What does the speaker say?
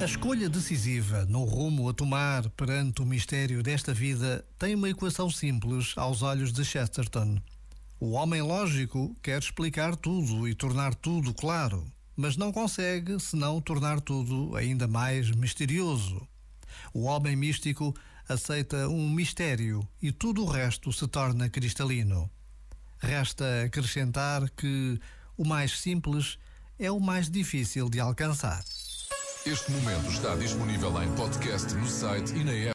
A escolha decisiva no rumo a tomar perante o mistério desta vida tem uma equação simples aos olhos de Chesterton. O homem lógico quer explicar tudo e tornar tudo claro, mas não consegue senão tornar tudo ainda mais misterioso. O homem místico aceita um mistério e tudo o resto se torna cristalino. Resta acrescentar que o mais simples é o mais difícil de alcançar. Este momento está disponível em podcast no site e na app.